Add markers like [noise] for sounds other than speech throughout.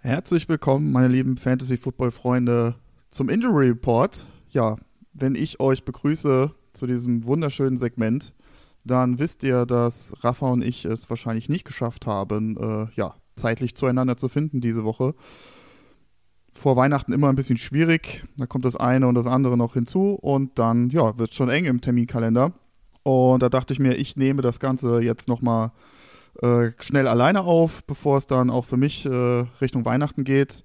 Herzlich willkommen, meine lieben Fantasy-Football-Freunde, zum Injury Report. Ja, wenn ich euch begrüße zu diesem wunderschönen Segment, dann wisst ihr, dass Rafa und ich es wahrscheinlich nicht geschafft haben, äh, ja, zeitlich zueinander zu finden diese Woche. Vor Weihnachten immer ein bisschen schwierig, da kommt das eine und das andere noch hinzu und dann, ja, wird es schon eng im Terminkalender. Und da dachte ich mir, ich nehme das Ganze jetzt nochmal äh, schnell alleine auf, bevor es dann auch für mich äh, Richtung Weihnachten geht.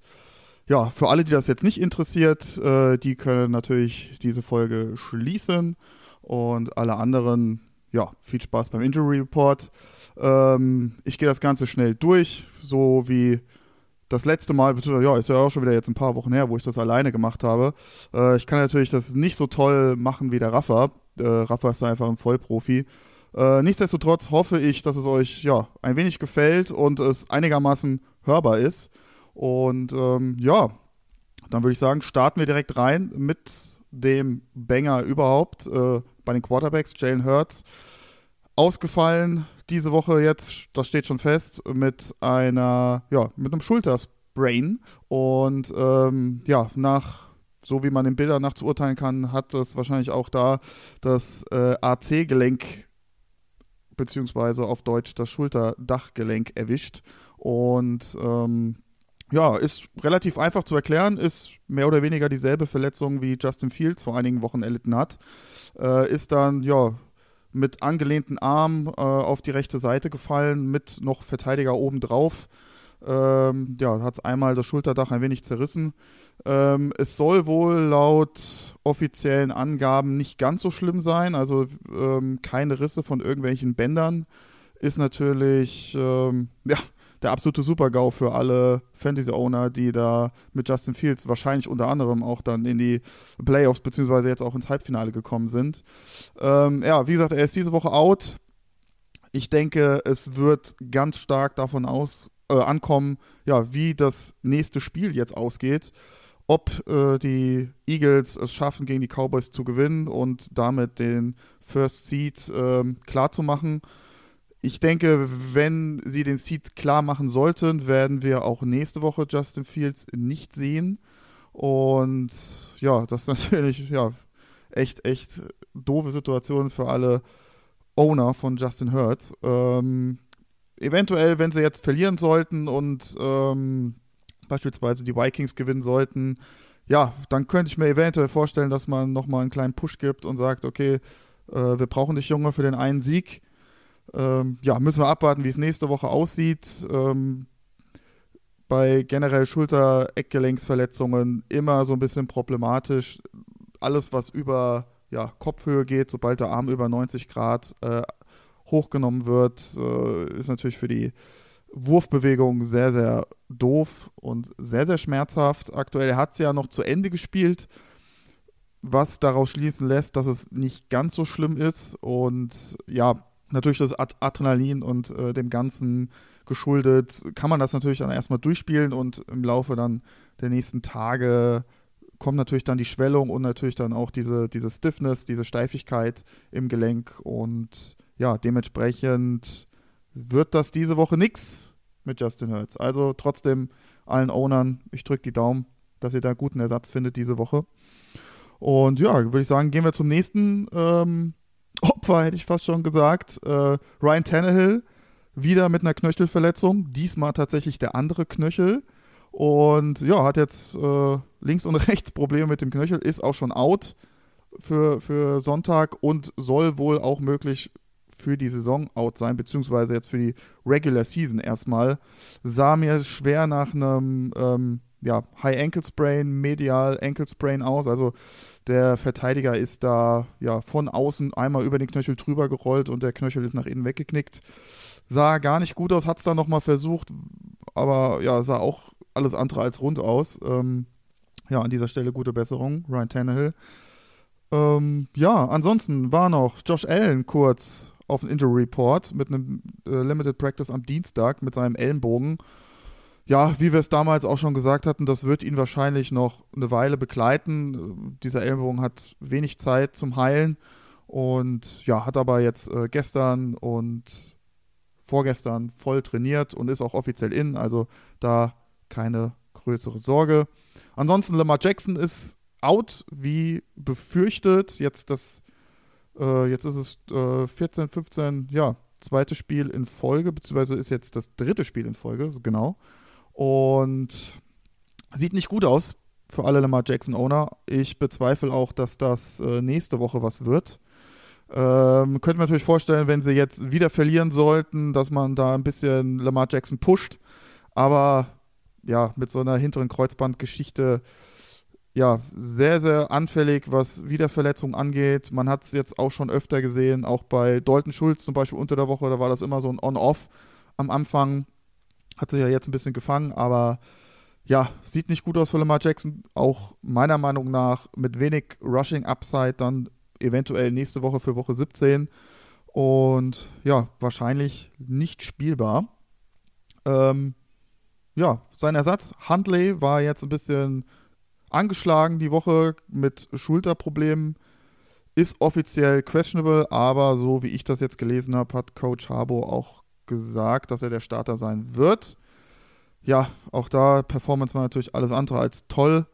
Ja, für alle, die das jetzt nicht interessiert, äh, die können natürlich diese Folge schließen und alle anderen, ja, viel Spaß beim Injury Report. Ähm, ich gehe das Ganze schnell durch, so wie das letzte Mal, ja, ist ja auch schon wieder jetzt ein paar Wochen her, wo ich das alleine gemacht habe. Äh, ich kann natürlich das nicht so toll machen wie der Rafa. Äh, Rafa ist einfach ein Vollprofi. Äh, nichtsdestotrotz hoffe ich, dass es euch ja ein wenig gefällt und es einigermaßen hörbar ist. Und ähm, ja, dann würde ich sagen, starten wir direkt rein mit dem Banger überhaupt äh, bei den Quarterbacks. Jalen Hurts ausgefallen diese Woche jetzt, das steht schon fest, mit einer, ja, mit einem Schultersbrain. Und ähm, ja, nach so wie man den Bildern nach zu urteilen kann, hat es wahrscheinlich auch da das äh, AC-Gelenk beziehungsweise auf Deutsch das Schulterdachgelenk erwischt. Und ähm, ja, ist relativ einfach zu erklären, ist mehr oder weniger dieselbe Verletzung wie Justin Fields vor einigen Wochen erlitten hat. Äh, ist dann, ja, mit angelehnten Arm äh, auf die rechte Seite gefallen, mit noch Verteidiger obendrauf. Ähm, ja, hat es einmal das Schulterdach ein wenig zerrissen. Ähm, es soll wohl laut offiziellen Angaben nicht ganz so schlimm sein, also ähm, keine Risse von irgendwelchen Bändern. Ist natürlich ähm, ja, der absolute Super-GAU für alle Fantasy-Owner, die da mit Justin Fields wahrscheinlich unter anderem auch dann in die Playoffs beziehungsweise jetzt auch ins Halbfinale gekommen sind. Ähm, ja, wie gesagt, er ist diese Woche out. Ich denke, es wird ganz stark davon aus, äh, ankommen, ja, wie das nächste Spiel jetzt ausgeht ob äh, die Eagles es schaffen, gegen die Cowboys zu gewinnen und damit den First Seed äh, klar. Ich denke, wenn sie den Seed klar machen sollten, werden wir auch nächste Woche Justin Fields nicht sehen. Und ja, das ist [laughs] natürlich ja, echt, echt doofe Situation für alle Owner von Justin Hurts. Ähm, eventuell, wenn sie jetzt verlieren sollten und ähm, beispielsweise die Vikings gewinnen sollten, ja, dann könnte ich mir eventuell vorstellen, dass man nochmal einen kleinen Push gibt und sagt, okay, äh, wir brauchen dich, Junge, für den einen Sieg. Ähm, ja, müssen wir abwarten, wie es nächste Woche aussieht. Ähm, bei generell Schulter-Eckgelenksverletzungen immer so ein bisschen problematisch. Alles, was über ja, Kopfhöhe geht, sobald der Arm über 90 Grad äh, hochgenommen wird, äh, ist natürlich für die Wurfbewegung sehr, sehr doof und sehr, sehr schmerzhaft. Aktuell hat es ja noch zu Ende gespielt, was daraus schließen lässt, dass es nicht ganz so schlimm ist. Und ja, natürlich das Adrenalin und äh, dem Ganzen geschuldet, kann man das natürlich dann erstmal durchspielen und im Laufe dann der nächsten Tage kommt natürlich dann die Schwellung und natürlich dann auch diese, diese Stiffness, diese Steifigkeit im Gelenk und ja, dementsprechend wird das diese Woche nichts mit Justin Hurts. Also trotzdem allen Ownern, ich drücke die Daumen, dass ihr da guten Ersatz findet diese Woche. Und ja, würde ich sagen, gehen wir zum nächsten ähm, [laughs] Opfer, hätte ich fast schon gesagt. Äh, Ryan Tannehill, wieder mit einer Knöchelverletzung. Diesmal tatsächlich der andere Knöchel. Und ja, hat jetzt äh, links und [laughs] rechts Probleme mit dem Knöchel, ist auch schon out für, für Sonntag und soll wohl auch möglich für die Saison out sein, beziehungsweise jetzt für die Regular Season erstmal. Sah mir schwer nach einem ähm, ja, High Ankle Sprain, Medial Ankle Sprain aus. Also der Verteidiger ist da ja von außen einmal über den Knöchel drüber gerollt und der Knöchel ist nach innen weggeknickt. Sah gar nicht gut aus, hat es dann nochmal versucht, aber ja, sah auch alles andere als rund aus. Ähm, ja, an dieser Stelle gute Besserung, Ryan Tannehill. Ähm, ja, ansonsten war noch Josh Allen kurz auf einen Injury Report mit einem äh, Limited Practice am Dienstag mit seinem Ellenbogen. Ja, wie wir es damals auch schon gesagt hatten, das wird ihn wahrscheinlich noch eine Weile begleiten. Dieser Ellenbogen hat wenig Zeit zum Heilen und ja, hat aber jetzt äh, gestern und vorgestern voll trainiert und ist auch offiziell in. Also da keine größere Sorge. Ansonsten Lamar Jackson ist out, wie befürchtet. Jetzt das, äh, jetzt ist es äh, 14, 15, ja, zweites Spiel in Folge, beziehungsweise ist jetzt das dritte Spiel in Folge, genau. Und sieht nicht gut aus für alle Lamar Jackson-Owner. Ich bezweifle auch, dass das äh, nächste Woche was wird. Ähm, könnte man natürlich vorstellen, wenn sie jetzt wieder verlieren sollten, dass man da ein bisschen Lamar Jackson pusht. Aber ja, mit so einer hinteren Kreuzbandgeschichte ja, sehr, sehr anfällig, was Wiederverletzungen angeht. Man hat es jetzt auch schon öfter gesehen, auch bei Dalton Schulz zum Beispiel unter der Woche, da war das immer so ein On-Off am Anfang. Hat sich ja jetzt ein bisschen gefangen, aber ja, sieht nicht gut aus für Lamar Jackson. Auch meiner Meinung nach mit wenig Rushing Upside dann eventuell nächste Woche für Woche 17. Und ja, wahrscheinlich nicht spielbar. Ähm, ja, sein Ersatz, Huntley, war jetzt ein bisschen angeschlagen die Woche mit Schulterproblemen. Ist offiziell questionable, aber so wie ich das jetzt gelesen habe, hat Coach Harbo auch gesagt, dass er der Starter sein wird. Ja, auch da Performance war natürlich alles andere als toll.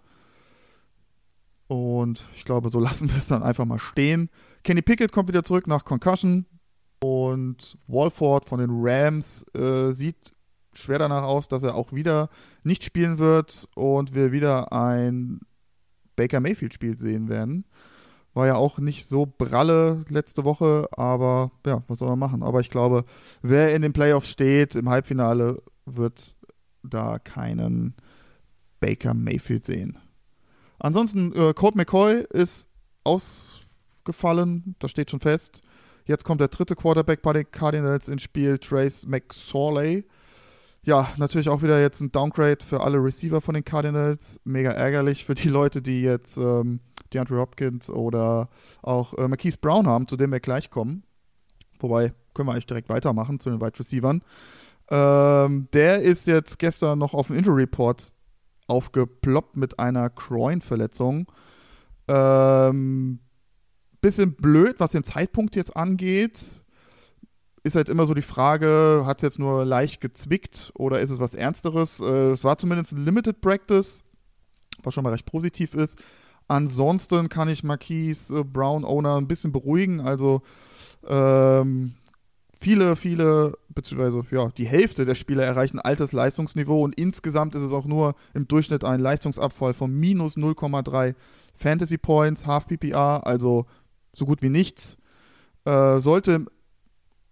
Und ich glaube, so [laughs] lassen wir es dann einfach mal stehen. Kenny Pickett kommt wieder zurück nach Concussion. Und Walford von den Rams äh, sieht schwer danach aus, dass er auch wieder nicht spielen wird und wir wieder ein Baker Mayfield-Spiel sehen werden. War ja auch nicht so pralle letzte Woche, aber ja, was soll man machen? Aber ich glaube, wer in den Playoffs steht, im Halbfinale, wird da keinen Baker Mayfield sehen. Ansonsten, äh, Colt McCoy ist ausgefallen, das steht schon fest. Jetzt kommt der dritte Quarterback bei den Cardinals ins Spiel, Trace McSorley ja, natürlich auch wieder jetzt ein Downgrade für alle Receiver von den Cardinals. Mega ärgerlich für die Leute, die jetzt ähm, DeAndre Hopkins oder auch äh, Marquise Brown haben, zu dem wir gleich kommen. Wobei, können wir eigentlich direkt weitermachen zu den Wide Receivern. Ähm, der ist jetzt gestern noch auf dem Injury Report aufgeploppt mit einer Groin-Verletzung. Ähm, bisschen blöd, was den Zeitpunkt jetzt angeht ist halt immer so die Frage, hat es jetzt nur leicht gezwickt oder ist es was Ernsteres? Äh, es war zumindest ein Limited Practice, was schon mal recht positiv ist. Ansonsten kann ich Marquise äh, Brown Owner ein bisschen beruhigen. Also ähm, viele, viele, beziehungsweise ja, die Hälfte der Spieler erreichen altes Leistungsniveau und insgesamt ist es auch nur im Durchschnitt ein Leistungsabfall von minus 0,3 Fantasy Points, Half PPR, also so gut wie nichts. Äh, sollte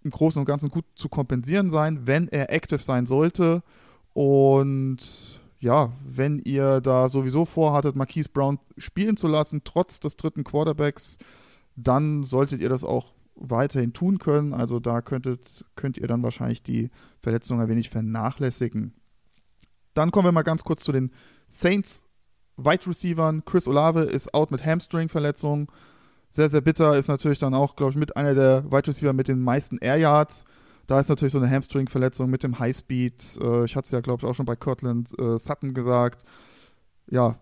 im Großen und Ganzen gut zu kompensieren sein, wenn er active sein sollte. Und ja, wenn ihr da sowieso vorhattet, Marquise Brown spielen zu lassen, trotz des dritten Quarterbacks, dann solltet ihr das auch weiterhin tun können. Also da könntet, könnt ihr dann wahrscheinlich die Verletzung ein wenig vernachlässigen. Dann kommen wir mal ganz kurz zu den Saints Wide Receivern. Chris Olave ist out mit Hamstring-Verletzung. Sehr, sehr bitter ist natürlich dann auch, glaube ich, mit einer der Wide Receiver mit den meisten Air Yards. Da ist natürlich so eine Hamstring-Verletzung mit dem Highspeed. Äh, ich hatte es ja, glaube ich, auch schon bei Cortland äh, Sutton gesagt. Ja,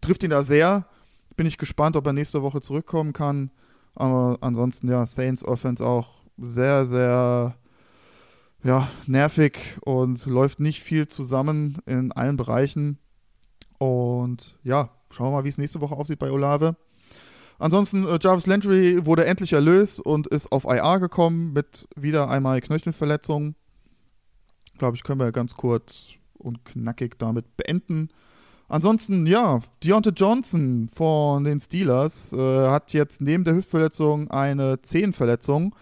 trifft ihn da sehr. Bin ich gespannt, ob er nächste Woche zurückkommen kann. Aber ansonsten, ja, Saints Offense auch sehr, sehr ja, nervig und läuft nicht viel zusammen in allen Bereichen. Und ja, schauen wir mal, wie es nächste Woche aussieht bei Olave. Ansonsten, äh, Jarvis Landry wurde endlich erlöst und ist auf IR gekommen mit wieder einmal Knöchelverletzung. Glaube ich, können wir ganz kurz und knackig damit beenden. Ansonsten, ja, Deontay Johnson von den Steelers äh, hat jetzt neben der Hüftverletzung eine Zehenverletzung.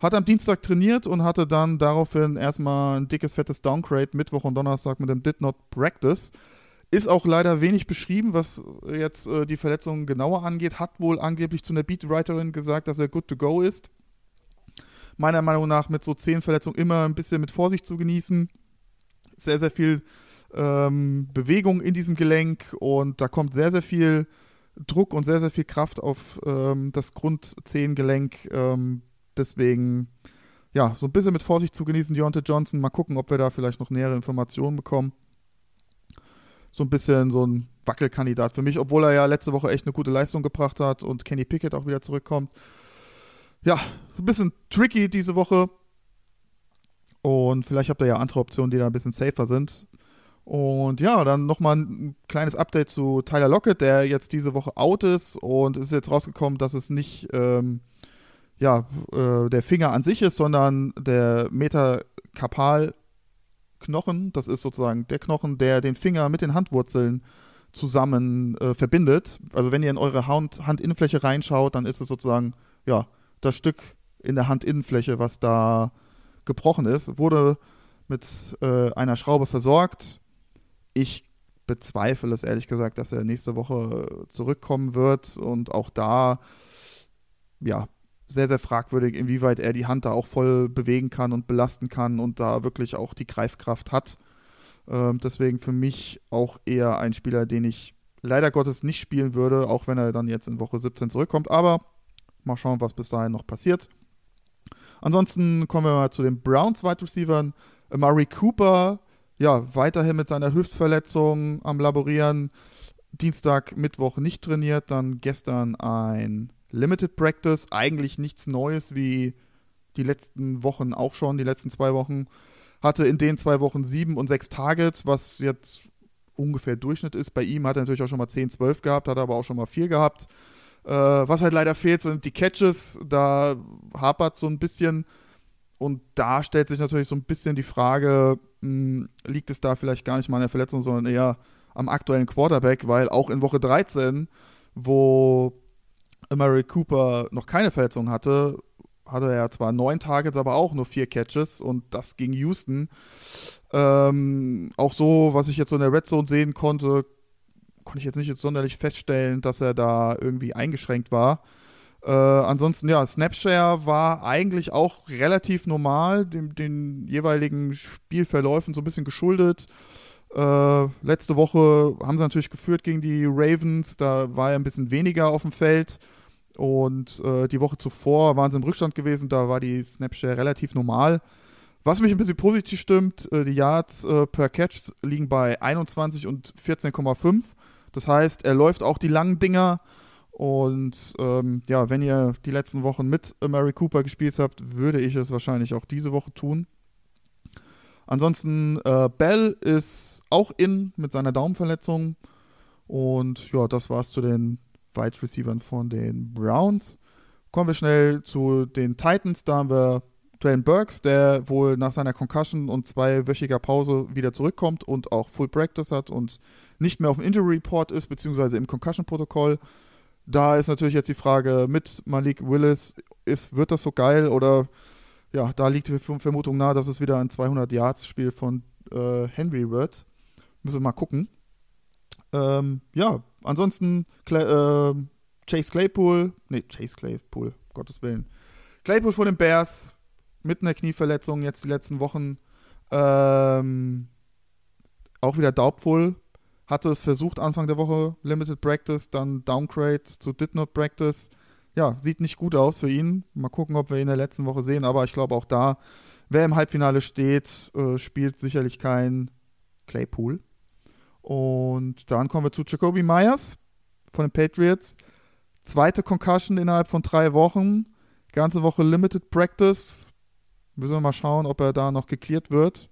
Hat am Dienstag trainiert und hatte dann daraufhin erstmal ein dickes, fettes Downgrade Mittwoch und Donnerstag mit dem Did Not Practice. Ist auch leider wenig beschrieben, was jetzt äh, die Verletzung genauer angeht. Hat wohl angeblich zu einer Beatwriterin gesagt, dass er good to go ist. Meiner Meinung nach mit so zehn Verletzungen immer ein bisschen mit Vorsicht zu genießen. Sehr, sehr viel ähm, Bewegung in diesem Gelenk und da kommt sehr, sehr viel Druck und sehr, sehr viel Kraft auf ähm, das Grundzehengelenk. Ähm, deswegen, ja, so ein bisschen mit Vorsicht zu genießen, Deontay Johnson. Mal gucken, ob wir da vielleicht noch nähere Informationen bekommen so ein bisschen so ein Wackelkandidat für mich, obwohl er ja letzte Woche echt eine gute Leistung gebracht hat und Kenny Pickett auch wieder zurückkommt. Ja, so ein bisschen tricky diese Woche. Und vielleicht habt ihr ja andere Optionen, die da ein bisschen safer sind. Und ja, dann nochmal ein kleines Update zu Tyler Lockett, der jetzt diese Woche out ist und es ist jetzt rausgekommen, dass es nicht ähm, ja, äh, der Finger an sich ist, sondern der Metakarpalknochen. Das ist sozusagen der Knochen, der den Finger mit den Handwurzeln zusammen äh, verbindet. Also wenn ihr in eure Hand Handinnenfläche reinschaut, dann ist es sozusagen ja das Stück in der Handinnenfläche, was da gebrochen ist. Wurde mit äh, einer Schraube versorgt ich bezweifle es ehrlich gesagt, dass er nächste Woche zurückkommen wird und auch da, ja, sehr, sehr fragwürdig, inwieweit er die Hand da auch voll bewegen kann und belasten kann und da wirklich auch die Greifkraft hat. Ähm, deswegen für mich auch eher ein Spieler, den ich leider Gottes nicht spielen würde, auch wenn er dann jetzt in Woche 17 zurückkommt. Aber mal schauen, was bis dahin noch passiert. Ansonsten kommen wir mal zu den Browns Wide Receivers. Murray Cooper ja, weiterhin mit seiner Hüftverletzung am Laborieren. Dienstag, Mittwoch nicht trainiert, dann gestern ein Limited Practice. Eigentlich nichts Neues wie die letzten Wochen auch schon, die letzten zwei Wochen. Hatte in den zwei Wochen sieben und sechs Targets, was jetzt ungefähr Durchschnitt ist. Bei ihm hat er natürlich auch schon mal 10, 12 gehabt, hat aber auch schon mal vier gehabt. Äh, was halt leider fehlt, sind die Catches. Da hapert so ein bisschen. Und da stellt sich natürlich so ein bisschen die Frage, mh, hm, liegt es da vielleicht gar nicht mal an der Verletzung, sondern eher am aktuellen Quarterback, weil auch in Woche 13, wo Murray Cooper noch keine Verletzung hatte, hatte er zwar neun Targets, aber auch nur vier Catches und das gegen Houston. Ähm, auch so, was ich jetzt so in der Red Zone sehen konnte, konnte ich jetzt nicht jetzt sonderlich feststellen, dass er da irgendwie eingeschränkt war. Äh, ansonsten, ja, Snapshare war eigentlich auch relativ normal, dem, den jeweiligen Spielverläufen so ein bisschen geschuldet. Äh, letzte Woche haben sie natürlich geführt gegen die Ravens, da war er ein bisschen weniger auf dem Feld. Und äh, die Woche zuvor waren sie im Rückstand gewesen, da war die Snapshare relativ normal. Was mich ein bisschen positiv stimmt, äh, die Yards äh, per Catch liegen bei 21 und 14,5. Das heißt, er läuft auch die langen Dinger und ähm, ja, wenn ihr die letzten Wochen mit Mary Cooper gespielt habt, würde ich es wahrscheinlich auch diese Woche tun. Ansonsten, äh, Bell ist auch in mit seiner Daumenverletzung. Und ja, das war's zu den Wide Receivern von den Browns. Kommen wir schnell zu den Titans. Da haben wir Dwayne Burks, der wohl nach seiner Concussion und zweiwöchiger Pause wieder zurückkommt und auch Full Practice hat und nicht mehr auf dem Injury Report ist, beziehungsweise im Concussion-Protokoll. Da ist natürlich jetzt die Frage mit Malik Willis, ist, wird das so geil oder ja, da liegt die Vermutung nahe, dass es wieder ein 200-Yards-Spiel von äh, Henry wird. Müssen wir mal gucken. Ähm, ja, ansonsten Cla äh, Chase Claypool, nee, Chase Claypool, Gottes Willen. Claypool vor den Bears mit einer Knieverletzung jetzt die letzten Wochen. Ähm, auch wieder daubvoll hatte es versucht Anfang der Woche, Limited Practice, dann Downgrade zu Did Not Practice. Ja, sieht nicht gut aus für ihn. Mal gucken, ob wir ihn in der letzten Woche sehen, aber ich glaube auch da, wer im Halbfinale steht, äh, spielt sicherlich kein Claypool. Und dann kommen wir zu Jacoby Myers von den Patriots. Zweite Concussion innerhalb von drei Wochen. Ganze Woche Limited Practice. Müssen wir mal schauen, ob er da noch geklärt wird.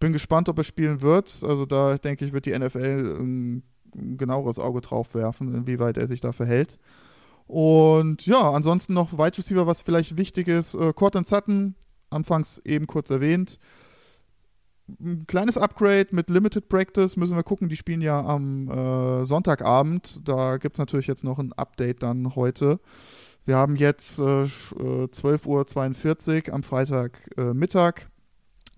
Bin gespannt, ob er spielen wird. Also da denke ich, wird die NFL ein, genaueres Auge drauf werfen, inwieweit er sich da verhält. Und ja, ansonsten noch Wide Receiver, was vielleicht wichtig ist. Äh, Cortland Sutton, anfangs eben kurz erwähnt. Ein kleines Upgrade mit Limited Practice müssen wir gucken. Die spielen ja am äh, Sonntagabend. Da gibt es natürlich jetzt noch ein Update dann heute. Wir haben jetzt äh, 12.42 Uhr am Freitagmittag. Äh,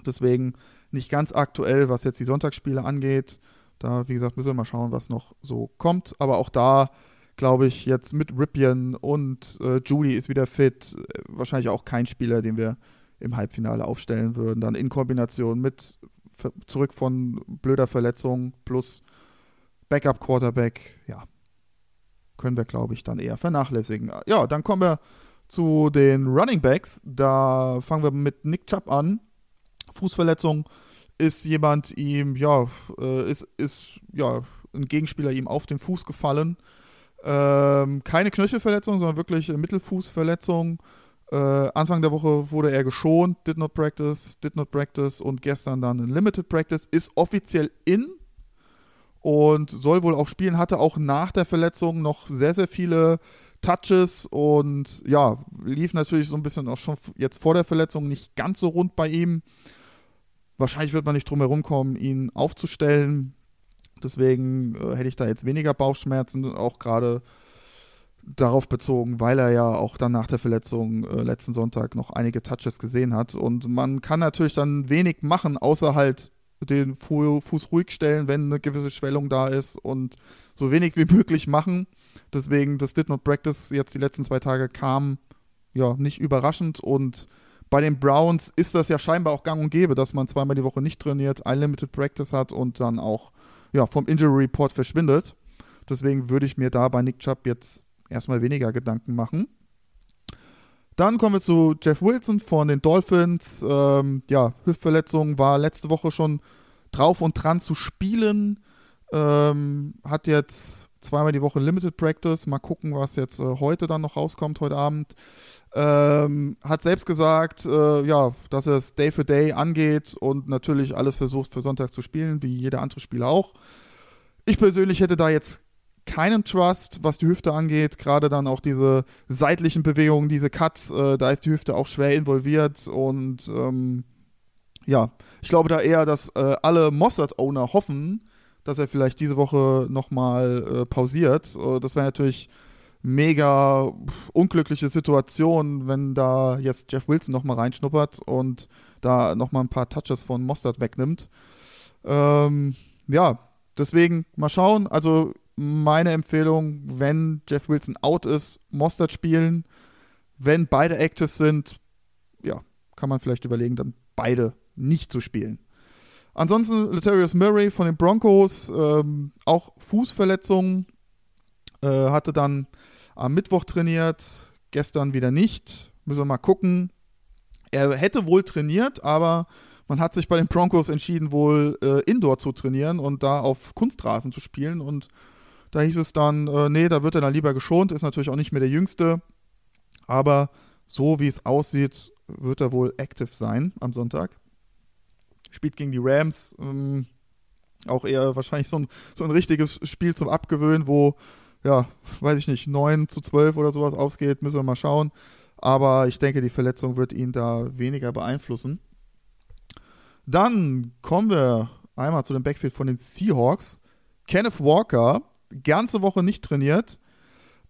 Deswegen nicht ganz aktuell, was jetzt die Sonntagsspiele angeht. Da, wie gesagt, müssen wir mal schauen, was noch so kommt. Aber auch da, glaube ich, jetzt mit Ripien und äh, Judy ist wieder fit. Äh, wahrscheinlich auch kein Spieler, den wir im Halbfinale aufstellen würden. Dann in Kombination mit zurück von blöder Verletzung plus Backup-Quarterback, ja, können wir, glaube ich, dann eher vernachlässigen. Ja, dann kommen wir zu den Running Backs. Da fangen wir mit Nick Chubb an. Fußverletzung ist jemand ihm, ja, äh, ist, ist, ja, ein Gegenspieler ihm auf den Fuß gefallen. Ähm, keine Knöchelverletzung, sondern wirklich Mittelfußverletzung. Äh, Anfang der Woche wurde er geschont, did not practice, did not practice und gestern dann ein Limited Practice, ist offiziell in und soll wohl auch spielen, hatte auch nach der Verletzung noch sehr, sehr viele Touches und ja, lief natürlich so ein bisschen auch schon jetzt vor der Verletzung nicht ganz so rund bei ihm. Wahrscheinlich wird man nicht drum herum kommen, ihn aufzustellen. Deswegen äh, hätte ich da jetzt weniger Bauchschmerzen, auch gerade darauf bezogen, weil er ja auch dann nach der Verletzung äh, letzten Sonntag noch einige Touches gesehen hat. Und man kann natürlich dann wenig machen, außer halt den Fu Fuß ruhig stellen, wenn eine gewisse Schwellung da ist und so wenig wie [laughs] möglich machen. Deswegen, das Did Not Practice jetzt die letzten zwei Tage kam, ja, nicht überraschend. Und bei den Browns ist das ja scheinbar auch gang und gäbe, dass man zweimal die Woche nicht trainiert, ein Limited Practice hat und dann auch ja, vom Injury Report verschwindet. Deswegen würde ich mir da bei Nick Chubb jetzt erstmal weniger Gedanken machen. Dann kommen wir zu Jeff Wilson von den Dolphins. Ähm, ja, Hüftverletzung war letzte Woche schon drauf und dran zu spielen. Ähm, hat jetzt zweimal die Woche Limited Practice. Mal gucken, was jetzt äh, heute dann noch rauskommt, heute Abend. Ähm, hat selbst gesagt, äh, ja, dass er es Day für Day angeht und natürlich alles versucht für Sonntag zu spielen, wie jeder andere Spieler auch. Ich persönlich hätte da jetzt keinen Trust, was die Hüfte angeht. Gerade dann auch diese seitlichen Bewegungen, diese Cuts, äh, da ist die Hüfte auch schwer involviert und ähm, ja, ich glaube da eher, dass äh, alle Mossad-Owner hoffen, dass er vielleicht diese Woche nochmal äh, pausiert. Äh, das wäre natürlich mega unglückliche Situation, wenn da jetzt Jeff Wilson nochmal reinschnuppert und da nochmal ein paar Touches von Mostert wegnimmt. Ähm, ja, deswegen mal schauen. Also meine Empfehlung, wenn Jeff Wilson out ist, Mostert spielen. Wenn beide active sind, ja, kann man vielleicht überlegen, dann beide nicht zu spielen. Ansonsten Letarius Murray von den Broncos, ähm, auch Fußverletzungen, äh, hatte dann am Mittwoch trainiert, gestern wieder nicht. Müssen wir mal gucken. Er hätte wohl trainiert, aber man hat sich bei den Broncos entschieden, wohl äh, Indoor zu trainieren und da auf Kunstrasen zu spielen. Und da hieß es dann, äh, nee, da wird er dann lieber geschont, ist natürlich auch nicht mehr der Jüngste. Aber so wie es aussieht, wird er wohl active sein am Sonntag spielt gegen die Rams. Ähm, auch eher wahrscheinlich so ein, so ein richtiges Spiel zum Abgewöhnen, wo, ja, weiß ich nicht, 9 zu 12 oder sowas ausgeht, müssen wir mal schauen. Aber ich denke, die Verletzung wird ihn da weniger beeinflussen. Dann kommen wir einmal zu dem Backfield von den Seahawks. Kenneth Walker, ganze Woche nicht trainiert.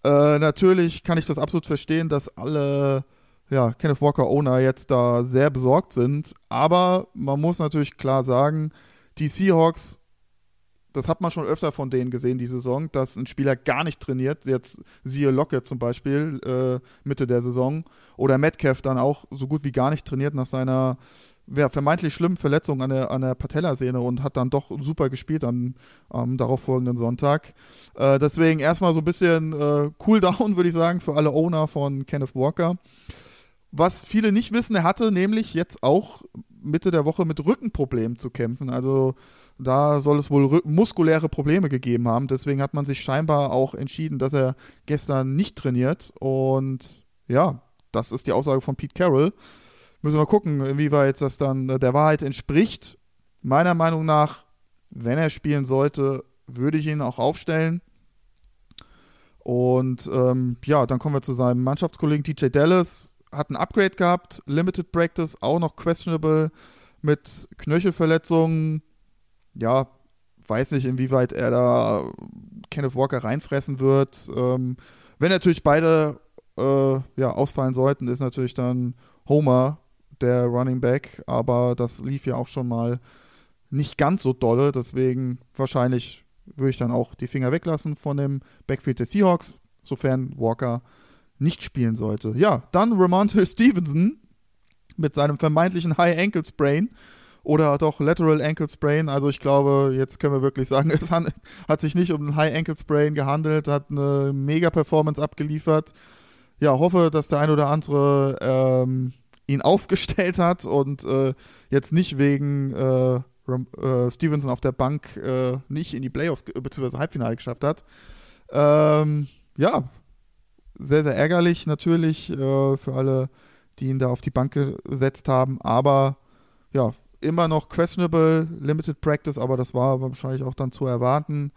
Äh, natürlich kann ich das absolut verstehen, dass alle ja, Kenneth Walker Owner jetzt da sehr besorgt sind. Aber man muss natürlich klar sagen, die Seahawks, das hat man schon öfter von denen gesehen, die Saison, dass ein Spieler gar nicht trainiert. Jetzt siehe Locke zum Beispiel äh, Mitte der Saison. Oder Metcalf dann auch so gut wie gar nicht trainiert nach seiner vermeintlich schlimmen Verletzung an der, an der Patellasehne und hat dann doch super gespielt am, am darauffolgenden Sonntag. Äh, deswegen erstmal so ein bisschen äh, Cool Down, [laughs] würde ich sagen, für alle Owner von Kenneth Walker. Was viele nicht wissen, er hatte nämlich jetzt auch Mitte der Woche mit Rückenproblemen zu kämpfen. Also da soll es wohl muskuläre Probleme gegeben haben. Deswegen hat man sich scheinbar auch entschieden, dass er gestern nicht trainiert. Und ja, das ist die Aussage von Pete Carroll. Müssen wir mal gucken, inwieweit das dann der Wahrheit entspricht. Meiner Meinung nach, wenn er spielen sollte, würde ich ihn auch aufstellen. Und ähm, ja, dann kommen wir zu seinem Mannschaftskollegen TJ Dallas hat ein Upgrade gehabt, Limited Practice, auch noch questionable mit Knöchelverletzungen. Ja, weiß nicht, inwieweit er da Kenneth Walker reinfressen wird. Ähm, wenn natürlich beide äh, ja, ausfallen sollten, ist natürlich dann Homer der Running Back, aber das lief ja auch schon mal nicht ganz so dolle, deswegen wahrscheinlich würde ich dann auch die Finger weglassen von dem Backfield der Seahawks, sofern Walker nicht spielen sollte. Ja, dann Ramonte Stevenson mit seinem vermeintlichen High Ankle Sprain oder doch Lateral Ankle Sprain. Also ich glaube, jetzt können wir wirklich sagen, [laughs] es hat sich nicht um einen High Ankle Sprain gehandelt, hat eine mega Performance abgeliefert. Ja, hoffe, dass der ein oder andere ähm, ihn aufgestellt hat und äh, jetzt nicht wegen äh, äh, Stevenson auf der Bank äh, nicht in die Playoffs bzw. Halbfinale geschafft hat. Ähm, ja, sehr, sehr ärgerlich natürlich äh, für alle die ihn da auf die Bank gesetzt haben. Aber ja, immer noch questionable, limited practice, aber das war wahrscheinlich auch dann zu erwarten.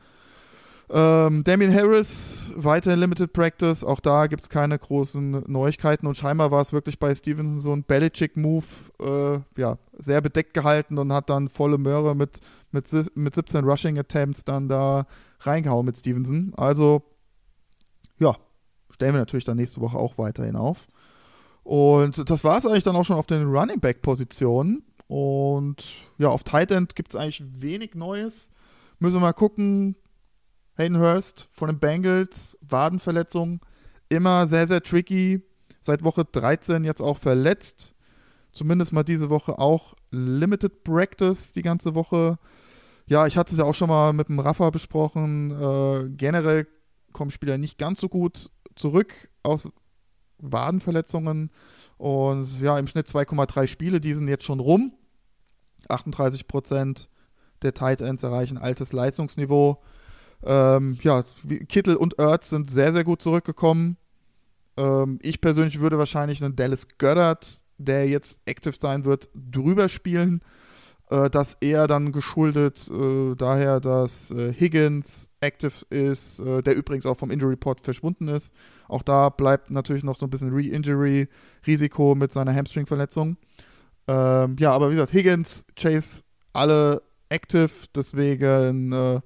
Ähm, Damien Harris, weiter Limited Practice. Auch da gibt es keine großen Neuigkeiten. Und scheinbar war es wirklich bei Stevenson so ein Belichick-Move, äh, ja, sehr bedeckt gehalten und hat dann volle Möhre mit, mit, mit 17 Rushing Attempts dann da reingehauen mit Stevenson. Also, ja, stellen wir natürlich dann nächste Woche auch weiterhin auf. Und das war es eigentlich dann auch schon auf den Running Back-Positionen. Und ja, auf Tight End gibt es eigentlich wenig Neues. Müssen wir mal gucken. Hayden Hurst von den Bengals, Wadenverletzung, immer sehr, sehr tricky. Seit Woche 13 jetzt auch verletzt. Zumindest mal diese Woche auch Limited Practice die ganze Woche. Ja, ich hatte es ja auch schon mal mit dem Rafa besprochen. Äh, generell kommen Spieler nicht ganz so gut zurück aus Wadenverletzungen. Und ja, im Schnitt 2,3 Spiele, die sind jetzt schon rum. 38 Prozent der Tight Ends erreichen altes Leistungsniveau. Ähm, ja, Kittel und Ertz sind sehr, sehr gut zurückgekommen. Ähm, ich persönlich würde wahrscheinlich einen Dallas Goddard, der jetzt active sein wird, drüber spielen. Äh, das eher dann geschuldet äh, daher, dass äh, Higgins active ist, äh, der übrigens auch vom Injury Report verschwunden ist. Auch da bleibt natürlich noch so ein bisschen Re-Injury-Risiko mit seiner Hamstring-Verletzung. Ähm, ja, aber wie gesagt, Higgins, Chase, alle active, deswegen äh,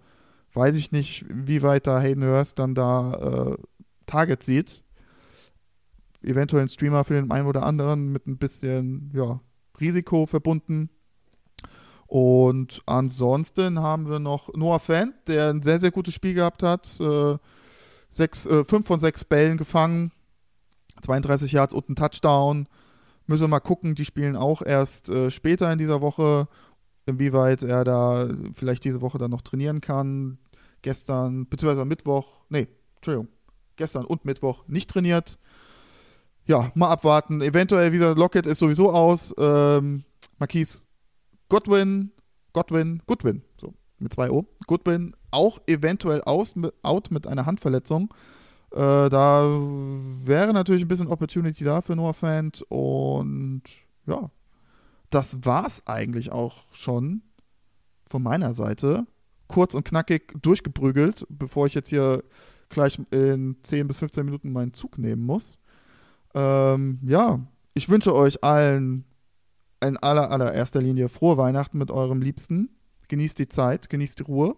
weiß ich nicht, wie weit da Hayden Hurst dann da äh, Target sieht. Eventuell ein Streamer für den einen oder anderen mit ein bisschen ja, Risiko verbunden. Und ansonsten haben wir noch Noah Fant, der ein sehr, sehr gutes Spiel gehabt hat. Äh, sechs, äh, fünf von sechs Bällen gefangen, 32 Yards und ein Touchdown. Müssen wir mal gucken, die spielen auch erst äh, später in dieser Woche, inwieweit er da vielleicht diese Woche dann noch trainieren kann. Gestern, beziehungsweise am Mittwoch, nee, Entschuldigung, gestern und Mittwoch nicht trainiert. Ja, mal abwarten. Eventuell wieder Lockett ist sowieso aus. Ähm, Marquise Godwin, Godwin, Goodwin, so mit zwei O. Goodwin auch eventuell aus, out mit einer Handverletzung. Äh, da wäre natürlich ein bisschen Opportunity da für Noah Fant und ja, das war's eigentlich auch schon von meiner Seite. Kurz und knackig durchgeprügelt, bevor ich jetzt hier gleich in 10 bis 15 Minuten meinen Zug nehmen muss. Ähm, ja, ich wünsche euch allen in aller, allererster Linie frohe Weihnachten mit eurem Liebsten. Genießt die Zeit, genießt die Ruhe.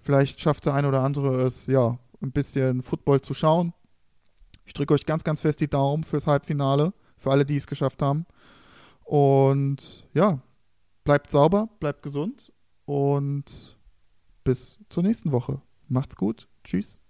Vielleicht schafft der ein oder andere es, ja, ein bisschen Football zu schauen. Ich drücke euch ganz, ganz fest die Daumen fürs Halbfinale, für alle, die es geschafft haben. Und ja, bleibt sauber, bleibt gesund und bis zur nächsten Woche. Macht's gut. Tschüss.